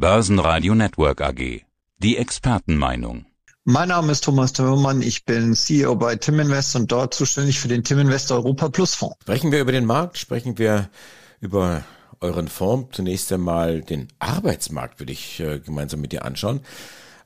Börsenradio Network AG. Die Expertenmeinung. Mein Name ist Thomas Timmermann. Ich bin CEO bei Timinvest und dort zuständig für den Timinvest Europa Plus Fonds. Sprechen wir über den Markt, sprechen wir über euren Fonds. Zunächst einmal den Arbeitsmarkt würde ich äh, gemeinsam mit dir anschauen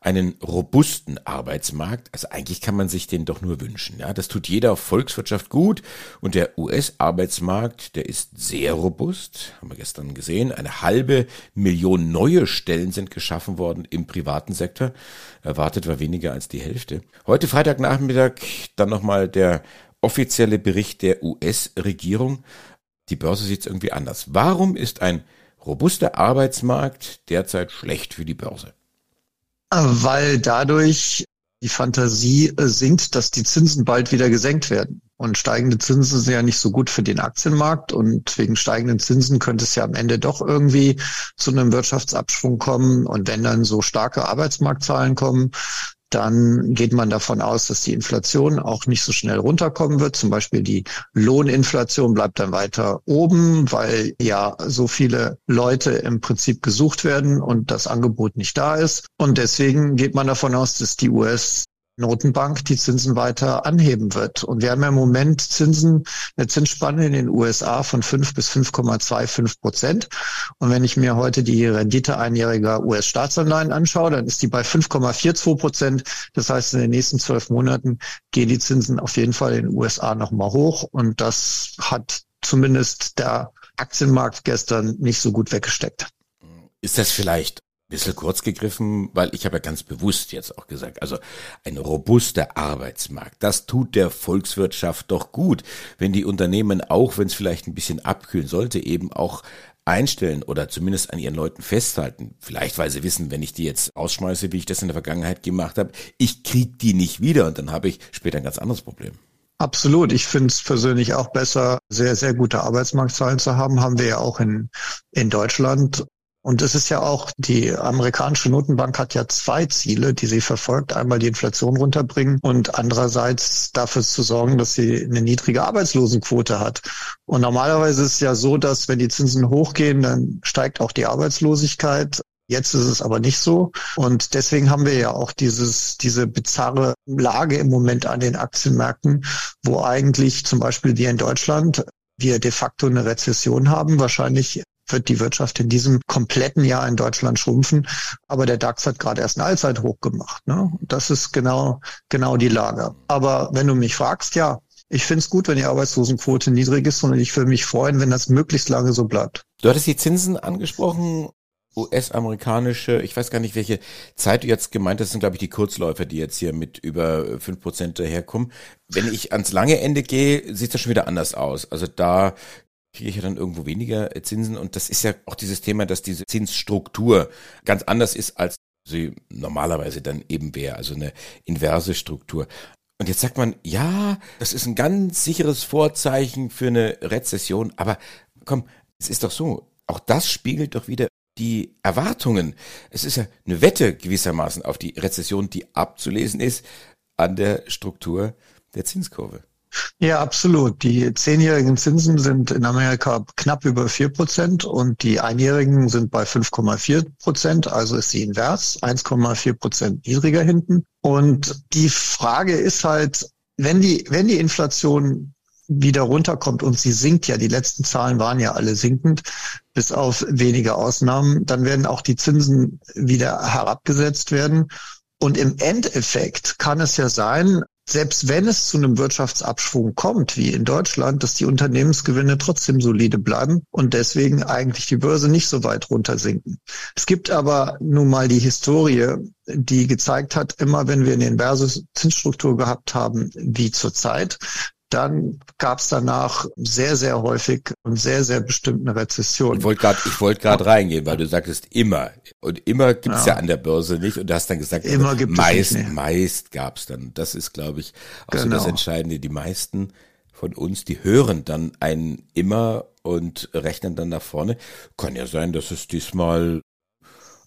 einen robusten Arbeitsmarkt. Also eigentlich kann man sich den doch nur wünschen. Ja, das tut jeder Volkswirtschaft gut. Und der US-Arbeitsmarkt, der ist sehr robust. Haben wir gestern gesehen. Eine halbe Million neue Stellen sind geschaffen worden im privaten Sektor. Erwartet war weniger als die Hälfte. Heute Freitagnachmittag dann nochmal der offizielle Bericht der US-Regierung. Die Börse sieht es irgendwie anders. Warum ist ein robuster Arbeitsmarkt derzeit schlecht für die Börse? Weil dadurch die Fantasie äh, sinkt, dass die Zinsen bald wieder gesenkt werden. Und steigende Zinsen sind ja nicht so gut für den Aktienmarkt und wegen steigenden Zinsen könnte es ja am Ende doch irgendwie zu einem Wirtschaftsabschwung kommen. Und wenn dann so starke Arbeitsmarktzahlen kommen, dann geht man davon aus, dass die Inflation auch nicht so schnell runterkommen wird. Zum Beispiel die Lohninflation bleibt dann weiter oben, weil ja so viele Leute im Prinzip gesucht werden und das Angebot nicht da ist. Und deswegen geht man davon aus, dass die US Notenbank die Zinsen weiter anheben wird. Und wir haben ja im Moment Zinsen, eine Zinsspanne in den USA von 5 bis 5,25 Prozent. Und wenn ich mir heute die Rendite einjähriger US-Staatsanleihen anschaue, dann ist die bei 5,42 Prozent. Das heißt, in den nächsten zwölf Monaten gehen die Zinsen auf jeden Fall in den USA nochmal hoch. Und das hat zumindest der Aktienmarkt gestern nicht so gut weggesteckt. Ist das vielleicht bisschen kurz gegriffen, weil ich habe ja ganz bewusst jetzt auch gesagt, also ein robuster Arbeitsmarkt, das tut der Volkswirtschaft doch gut, wenn die Unternehmen auch, wenn es vielleicht ein bisschen abkühlen sollte, eben auch einstellen oder zumindest an ihren Leuten festhalten. Vielleicht, weil sie wissen, wenn ich die jetzt ausschmeiße, wie ich das in der Vergangenheit gemacht habe, ich krieg die nicht wieder und dann habe ich später ein ganz anderes Problem. Absolut. Ich finde es persönlich auch besser, sehr, sehr gute Arbeitsmarktzahlen zu haben. Haben wir ja auch in, in Deutschland. Und es ist ja auch, die amerikanische Notenbank hat ja zwei Ziele, die sie verfolgt. Einmal die Inflation runterbringen und andererseits dafür zu sorgen, dass sie eine niedrige Arbeitslosenquote hat. Und normalerweise ist es ja so, dass wenn die Zinsen hochgehen, dann steigt auch die Arbeitslosigkeit. Jetzt ist es aber nicht so. Und deswegen haben wir ja auch dieses, diese bizarre Lage im Moment an den Aktienmärkten, wo eigentlich zum Beispiel wir in Deutschland wir de facto eine Rezession haben, wahrscheinlich wird die Wirtschaft in diesem kompletten Jahr in Deutschland schrumpfen. Aber der DAX hat gerade erst ein Allzeithoch gemacht. Ne? Das ist genau, genau die Lage. Aber wenn du mich fragst, ja, ich finde es gut, wenn die Arbeitslosenquote niedrig ist und ich würde mich freuen, wenn das möglichst lange so bleibt. Du hattest die Zinsen angesprochen. US-amerikanische, ich weiß gar nicht, welche Zeit du jetzt gemeint hast, sind, glaube ich, die Kurzläufer, die jetzt hier mit über fünf Prozent daherkommen. Wenn ich ans lange Ende gehe, sieht das schon wieder anders aus. Also da kriege ich ja dann irgendwo weniger äh, Zinsen. Und das ist ja auch dieses Thema, dass diese Zinsstruktur ganz anders ist, als sie normalerweise dann eben wäre, also eine inverse Struktur. Und jetzt sagt man, ja, das ist ein ganz sicheres Vorzeichen für eine Rezession, aber komm, es ist doch so, auch das spiegelt doch wieder die Erwartungen. Es ist ja eine Wette gewissermaßen auf die Rezession, die abzulesen ist an der Struktur der Zinskurve. Ja, absolut. Die zehnjährigen Zinsen sind in Amerika knapp über vier Prozent und die einjährigen sind bei 5,4 Prozent. Also ist sie invers, 1,4 Prozent niedriger hinten. Und die Frage ist halt, wenn die, wenn die Inflation wieder runterkommt und sie sinkt ja, die letzten Zahlen waren ja alle sinkend, bis auf wenige Ausnahmen, dann werden auch die Zinsen wieder herabgesetzt werden. Und im Endeffekt kann es ja sein, selbst wenn es zu einem Wirtschaftsabschwung kommt, wie in Deutschland, dass die Unternehmensgewinne trotzdem solide bleiben und deswegen eigentlich die Börse nicht so weit runtersinken. Es gibt aber nun mal die Historie, die gezeigt hat, immer wenn wir eine inverse Zinsstruktur gehabt haben, wie zurzeit, dann gab es danach sehr, sehr häufig und sehr, sehr bestimmt eine Rezession. Ich wollte gerade gerade reingehen, weil du sagtest immer. Und immer gibt's ja. ja an der Börse nicht. Und du hast dann gesagt, immer also gibt meist, es meist gab's dann. Das ist, glaube ich, auch genau. so das genau. Entscheidende. Die meisten von uns, die hören dann einen immer und rechnen dann nach vorne. Kann ja sein, dass es diesmal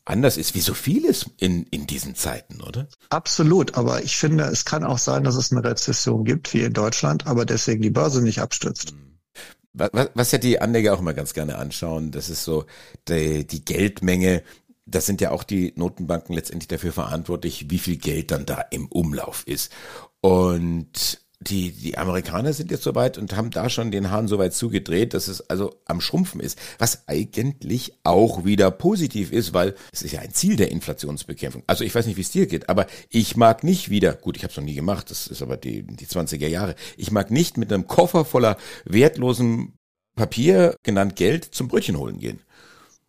anders ist, wie so vieles in, in diesen Zeiten, oder? Absolut, aber ich finde, es kann auch sein, dass es eine Rezession gibt, wie in Deutschland, aber deswegen die Börse nicht abstürzt. Was, was ja die Anleger auch immer ganz gerne anschauen, das ist so die, die Geldmenge, das sind ja auch die Notenbanken letztendlich dafür verantwortlich, wie viel Geld dann da im Umlauf ist. Und die, die Amerikaner sind jetzt soweit und haben da schon den Hahn so weit zugedreht, dass es also am Schrumpfen ist, was eigentlich auch wieder positiv ist, weil es ist ja ein Ziel der Inflationsbekämpfung. Also ich weiß nicht, wie es dir geht, aber ich mag nicht wieder, gut, ich habe es noch nie gemacht, das ist aber die, die 20er Jahre, ich mag nicht mit einem Koffer voller wertlosen Papier, genannt Geld, zum Brötchen holen gehen.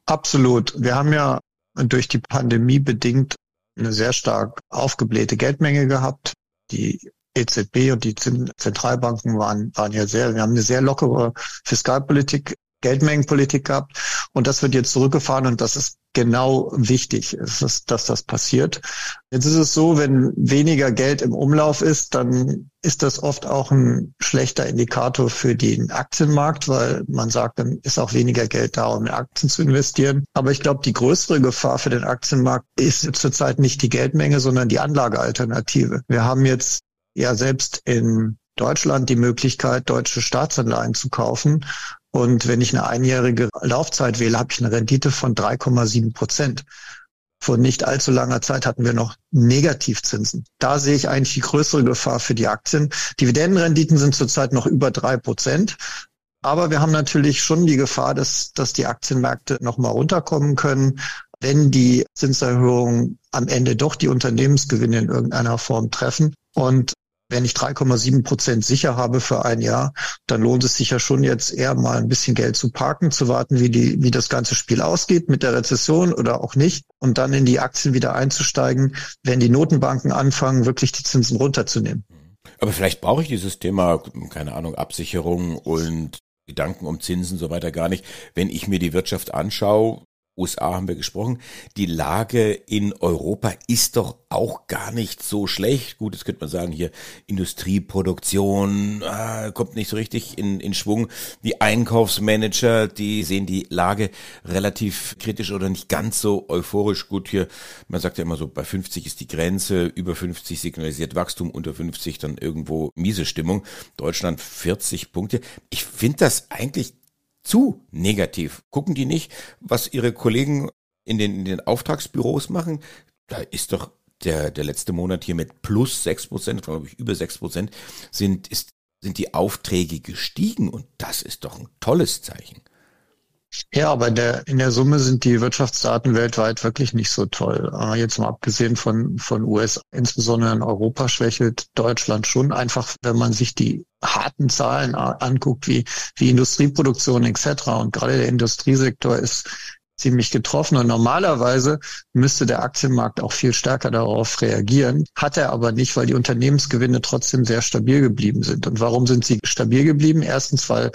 Absolut. Wir haben ja durch die Pandemie bedingt eine sehr stark aufgeblähte Geldmenge gehabt. Die EZB und die Zentralbanken waren, waren ja sehr, wir haben eine sehr lockere Fiskalpolitik, Geldmengenpolitik gehabt und das wird jetzt zurückgefahren und das ist genau wichtig, ist, dass das passiert. Jetzt ist es so, wenn weniger Geld im Umlauf ist, dann ist das oft auch ein schlechter Indikator für den Aktienmarkt, weil man sagt, dann ist auch weniger Geld da, um in Aktien zu investieren. Aber ich glaube, die größere Gefahr für den Aktienmarkt ist zurzeit nicht die Geldmenge, sondern die Anlagealternative. Wir haben jetzt ja selbst in Deutschland die Möglichkeit, deutsche Staatsanleihen zu kaufen. Und wenn ich eine einjährige Laufzeit wähle, habe ich eine Rendite von 3,7 Prozent. Vor nicht allzu langer Zeit hatten wir noch Negativzinsen. Da sehe ich eigentlich die größere Gefahr für die Aktien. Dividendenrenditen sind zurzeit noch über drei Prozent. Aber wir haben natürlich schon die Gefahr, dass, dass die Aktienmärkte nochmal runterkommen können, wenn die Zinserhöhungen am Ende doch die Unternehmensgewinne in irgendeiner Form treffen. Und wenn ich 3,7 Prozent sicher habe für ein Jahr, dann lohnt es sich ja schon jetzt eher mal ein bisschen Geld zu parken, zu warten, wie die, wie das ganze Spiel ausgeht mit der Rezession oder auch nicht und dann in die Aktien wieder einzusteigen, wenn die Notenbanken anfangen, wirklich die Zinsen runterzunehmen. Aber vielleicht brauche ich dieses Thema, keine Ahnung, Absicherung und Gedanken um Zinsen so weiter gar nicht. Wenn ich mir die Wirtschaft anschaue, USA haben wir gesprochen. Die Lage in Europa ist doch auch gar nicht so schlecht. Gut, jetzt könnte man sagen, hier Industrieproduktion ah, kommt nicht so richtig in, in Schwung. Die Einkaufsmanager, die sehen die Lage relativ kritisch oder nicht ganz so euphorisch. Gut, hier, man sagt ja immer so, bei 50 ist die Grenze, über 50 signalisiert Wachstum, unter 50 dann irgendwo miese Stimmung. Deutschland 40 Punkte. Ich finde das eigentlich zu negativ. Gucken die nicht, was ihre Kollegen in den, in den Auftragsbüros machen? Da ist doch der, der letzte Monat hier mit plus sechs Prozent, glaube ich, über sechs Prozent, sind, sind die Aufträge gestiegen und das ist doch ein tolles Zeichen. Ja, aber der, in der Summe sind die Wirtschaftsdaten weltweit wirklich nicht so toll. Äh, jetzt mal abgesehen von, von US, insbesondere in Europa schwächelt Deutschland schon einfach, wenn man sich die harten Zahlen anguckt, wie, wie Industrieproduktion etc. Und gerade der Industriesektor ist ziemlich getroffen. Und normalerweise müsste der Aktienmarkt auch viel stärker darauf reagieren. Hat er aber nicht, weil die Unternehmensgewinne trotzdem sehr stabil geblieben sind. Und warum sind sie stabil geblieben? Erstens, weil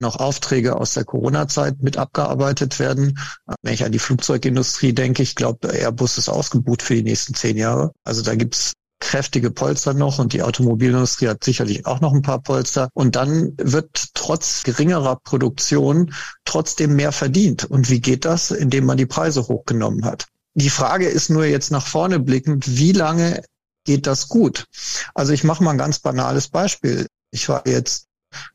noch Aufträge aus der Corona-Zeit mit abgearbeitet werden. Wenn ich an die Flugzeugindustrie denke, ich glaube, Airbus ist ausgebucht für die nächsten zehn Jahre. Also da gibt's kräftige Polster noch und die Automobilindustrie hat sicherlich auch noch ein paar Polster. Und dann wird trotz geringerer Produktion trotzdem mehr verdient. Und wie geht das? Indem man die Preise hochgenommen hat. Die Frage ist nur jetzt nach vorne blickend, wie lange geht das gut? Also ich mache mal ein ganz banales Beispiel. Ich war jetzt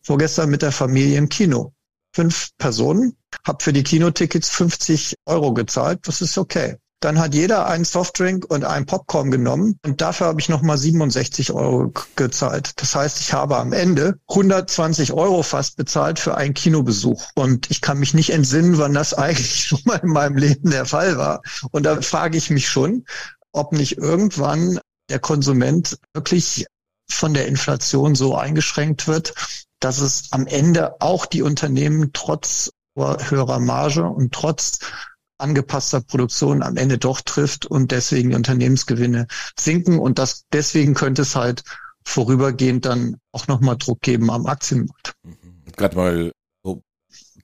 vorgestern mit der Familie im Kino. Fünf Personen, habe für die Kinotickets 50 Euro gezahlt. Das ist okay. Dann hat jeder einen Softdrink und einen Popcorn genommen und dafür habe ich nochmal 67 Euro gezahlt. Das heißt, ich habe am Ende 120 Euro fast bezahlt für einen Kinobesuch. Und ich kann mich nicht entsinnen, wann das eigentlich schon mal in meinem Leben der Fall war. Und da frage ich mich schon, ob nicht irgendwann der Konsument wirklich von der Inflation so eingeschränkt wird, dass es am Ende auch die Unternehmen trotz höherer Marge und trotz angepasster Produktion am Ende doch trifft und deswegen Unternehmensgewinne sinken. Und das deswegen könnte es halt vorübergehend dann auch nochmal Druck geben am Aktienmarkt. Mhm. Gerade mal so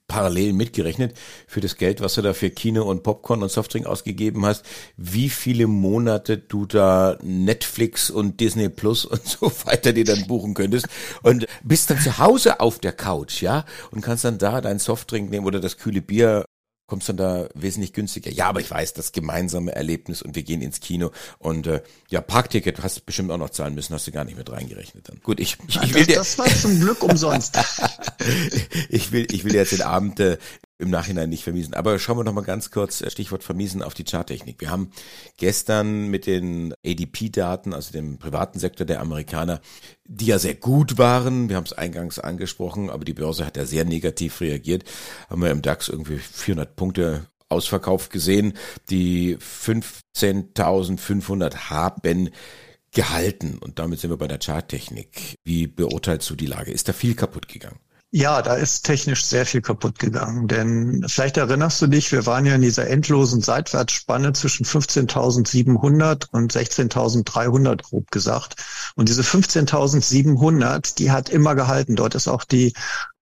parallel mitgerechnet für das Geld, was du da für Kino und Popcorn und Softdrink ausgegeben hast, wie viele Monate du da Netflix und Disney Plus und so weiter dir dann buchen könntest und bist dann zu Hause auf der Couch, ja, und kannst dann da dein Softdrink nehmen oder das kühle Bier kommst dann da wesentlich günstiger. Ja, aber ich weiß, das gemeinsame Erlebnis und wir gehen ins Kino und äh, ja, Parkticket hast du bestimmt auch noch zahlen müssen, hast du gar nicht mit reingerechnet dann. Gut, ich, ich, ich will das, dir, das war zum Glück umsonst. ich will ich will jetzt den Abend äh, im Nachhinein nicht vermiesen. Aber schauen wir noch mal ganz kurz, äh, Stichwort vermiesen, auf die Charttechnik. Wir haben gestern mit den ADP-Daten, also dem privaten Sektor der Amerikaner, die ja sehr gut waren, wir haben es eingangs angesprochen, aber die Börse hat ja sehr negativ reagiert, haben wir im DAX irgendwie 400 Punkte ausverkauft gesehen. Die 15.500 haben gehalten. Und damit sind wir bei der Charttechnik. Wie beurteilst du die Lage? Ist da viel kaputt gegangen? Ja, da ist technisch sehr viel kaputt gegangen, denn vielleicht erinnerst du dich, wir waren ja in dieser endlosen Seitwärtsspanne zwischen 15.700 und 16.300 grob gesagt. Und diese 15.700, die hat immer gehalten. Dort ist auch die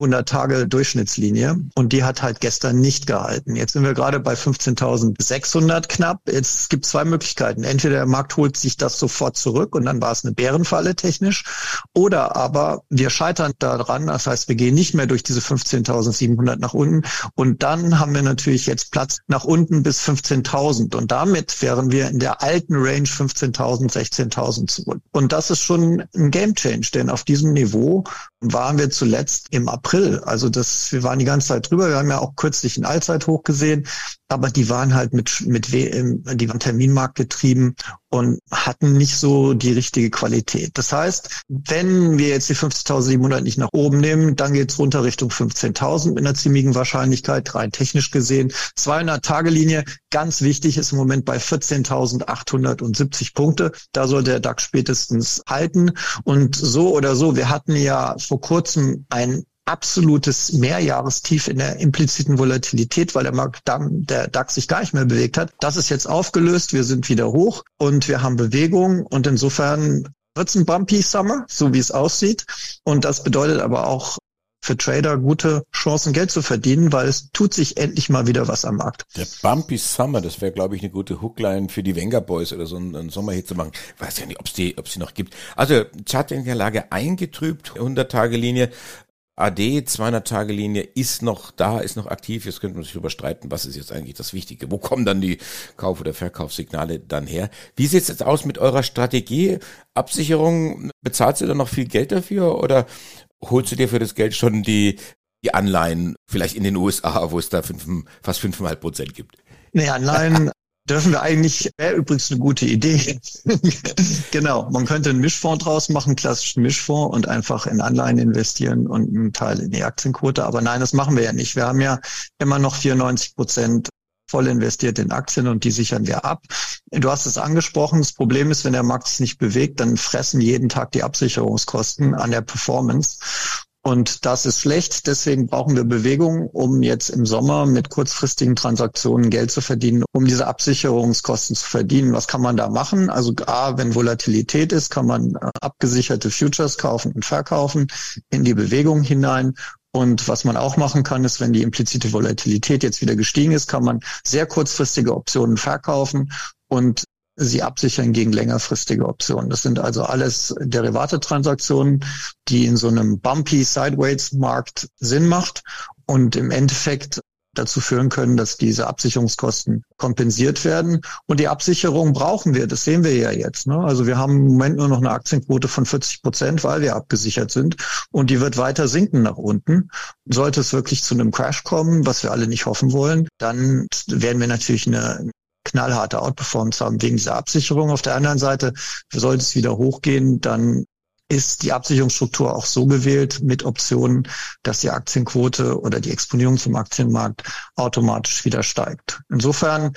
100 Tage Durchschnittslinie und die hat halt gestern nicht gehalten. Jetzt sind wir gerade bei 15.600 knapp. Jetzt gibt zwei Möglichkeiten. Entweder der Markt holt sich das sofort zurück und dann war es eine Bärenfalle technisch oder aber wir scheitern daran. Das heißt, wir gehen nicht mehr durch diese 15.700 nach unten und dann haben wir natürlich jetzt Platz nach unten bis 15.000 und damit wären wir in der alten Range 15.000, 16.000 zurück. Und das ist schon ein Game Change, denn auf diesem Niveau waren wir zuletzt im April. Also das, wir waren die ganze Zeit drüber. Wir haben ja auch kürzlich ein Allzeithoch gesehen, aber die waren halt mit, mit WM, die waren Terminmarkt getrieben und hatten nicht so die richtige Qualität. Das heißt, wenn wir jetzt die 50.700 nicht nach oben nehmen, dann geht's runter Richtung 15.000 mit einer ziemlichen Wahrscheinlichkeit, rein technisch gesehen. 200-Tage-Linie, ganz wichtig, ist im Moment bei 14.870 Punkte. Da soll der DAX spätestens halten. Und so oder so, wir hatten ja vor kurzem ein absolutes Mehrjahrestief in der impliziten Volatilität, weil der Markt dann, der DAX sich gar nicht mehr bewegt hat. Das ist jetzt aufgelöst, wir sind wieder hoch und wir haben Bewegung und insofern wird es ein Bumpy Summer, so wie es aussieht. Und das bedeutet aber auch für Trader gute Chancen, Geld zu verdienen, weil es tut sich endlich mal wieder was am Markt. Der Bumpy Summer, das wäre, glaube ich, eine gute Hookline für die Wenger Boys oder so einen, einen Sommerhit zu machen. Ich weiß ja nicht, ob es die, ob sie noch gibt. Also Chart in der Lage eingetrübt, 100-Tage-Linie. AD 200-Tage-Linie ist noch da, ist noch aktiv. Jetzt könnte man sich überstreiten, was ist jetzt eigentlich das Wichtige? Wo kommen dann die Kauf- oder Verkaufssignale dann her? Wie sieht es jetzt aus mit eurer Strategie? Absicherung, bezahlt ihr da noch viel Geld dafür oder holst du dir für das Geld schon die, die Anleihen, vielleicht in den USA, wo es da fünf, fast fünfeinhalb Prozent gibt? Nee, Anleihen dürfen wir eigentlich, wäre übrigens eine gute Idee. genau, man könnte einen Mischfonds draus machen, klassischen Mischfonds und einfach in Anleihen investieren und einen Teil in die Aktienquote. Aber nein, das machen wir ja nicht. Wir haben ja immer noch 94 Prozent voll investiert in Aktien und die sichern wir ab. Du hast es angesprochen, das Problem ist, wenn der Markt sich nicht bewegt, dann fressen jeden Tag die Absicherungskosten an der Performance. Und das ist schlecht. Deswegen brauchen wir Bewegung, um jetzt im Sommer mit kurzfristigen Transaktionen Geld zu verdienen, um diese Absicherungskosten zu verdienen. Was kann man da machen? Also A, wenn Volatilität ist, kann man äh, abgesicherte Futures kaufen und verkaufen in die Bewegung hinein. Und was man auch machen kann, ist, wenn die implizite Volatilität jetzt wieder gestiegen ist, kann man sehr kurzfristige Optionen verkaufen und sie absichern gegen längerfristige Optionen. Das sind also alles Derivate-Transaktionen, die in so einem bumpy Sideways-Markt Sinn macht und im Endeffekt dazu führen können, dass diese Absicherungskosten kompensiert werden. Und die Absicherung brauchen wir, das sehen wir ja jetzt. Ne? Also wir haben im Moment nur noch eine Aktienquote von 40 Prozent, weil wir abgesichert sind. Und die wird weiter sinken nach unten. Sollte es wirklich zu einem Crash kommen, was wir alle nicht hoffen wollen, dann werden wir natürlich eine knallharte Outperformance haben wegen dieser Absicherung. Auf der anderen Seite, sollte es wieder hochgehen, dann ist die Absicherungsstruktur auch so gewählt mit Optionen, dass die Aktienquote oder die Exponierung zum Aktienmarkt automatisch wieder steigt. Insofern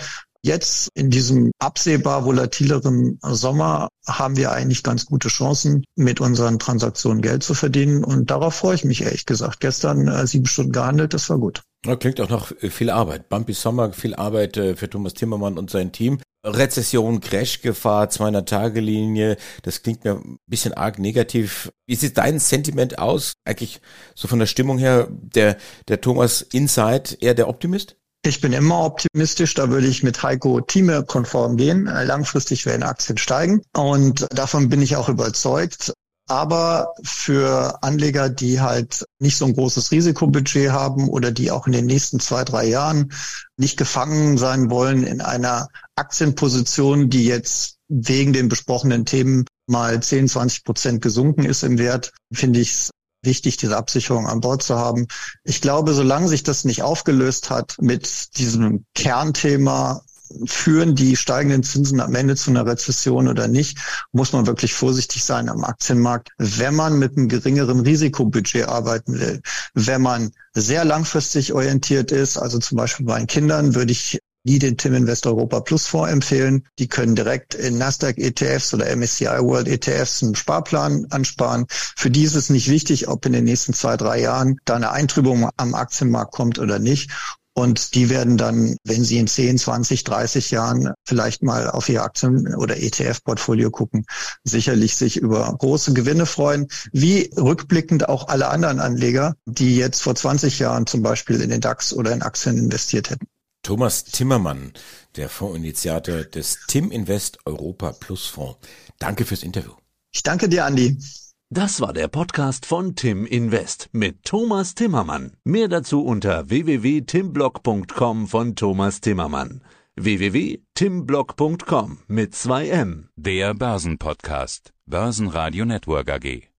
Jetzt in diesem absehbar volatileren Sommer haben wir eigentlich ganz gute Chancen, mit unseren Transaktionen Geld zu verdienen. Und darauf freue ich mich ehrlich gesagt. Gestern äh, sieben Stunden gehandelt, das war gut. Ja, klingt auch noch viel Arbeit. Bumpy Sommer, viel Arbeit äh, für Thomas Timmermann und sein Team. Rezession, Crashgefahr, 200-Tage-Linie, das klingt mir ein bisschen arg negativ. Wie sieht dein Sentiment aus? Eigentlich so von der Stimmung her, der, der Thomas Inside eher der Optimist? Ich bin immer optimistisch, da würde ich mit Heiko Thieme konform gehen. Langfristig werden Aktien steigen und davon bin ich auch überzeugt. Aber für Anleger, die halt nicht so ein großes Risikobudget haben oder die auch in den nächsten zwei, drei Jahren nicht gefangen sein wollen in einer Aktienposition, die jetzt wegen den besprochenen Themen mal 10, 20 Prozent gesunken ist im Wert, finde ich es wichtig, diese Absicherung an Bord zu haben. Ich glaube, solange sich das nicht aufgelöst hat mit diesem Kernthema führen die steigenden Zinsen am Ende zu einer Rezession oder nicht, muss man wirklich vorsichtig sein am Aktienmarkt, wenn man mit einem geringeren Risikobudget arbeiten will. Wenn man sehr langfristig orientiert ist, also zum Beispiel bei Kindern, würde ich nie den Tim Invest Europa Plus Fonds empfehlen. Die können direkt in Nasdaq ETFs oder MSCI World ETFs einen Sparplan ansparen. Für die ist es nicht wichtig, ob in den nächsten zwei, drei Jahren da eine Eintrübung am Aktienmarkt kommt oder nicht. Und die werden dann, wenn sie in 10, 20, 30 Jahren vielleicht mal auf ihr Aktien- oder ETF-Portfolio gucken, sicherlich sich über große Gewinne freuen, wie rückblickend auch alle anderen Anleger, die jetzt vor 20 Jahren zum Beispiel in den DAX oder in Aktien investiert hätten. Thomas Timmermann, der Fondsinitiator des Tim Invest Europa Plus Fonds. Danke fürs Interview. Ich danke dir, Andi. Das war der Podcast von Tim Invest mit Thomas Timmermann. Mehr dazu unter www.timblock.com von Thomas Timmermann. www.timblock.com mit zwei M. Der Börsenpodcast. Börsenradio Network AG.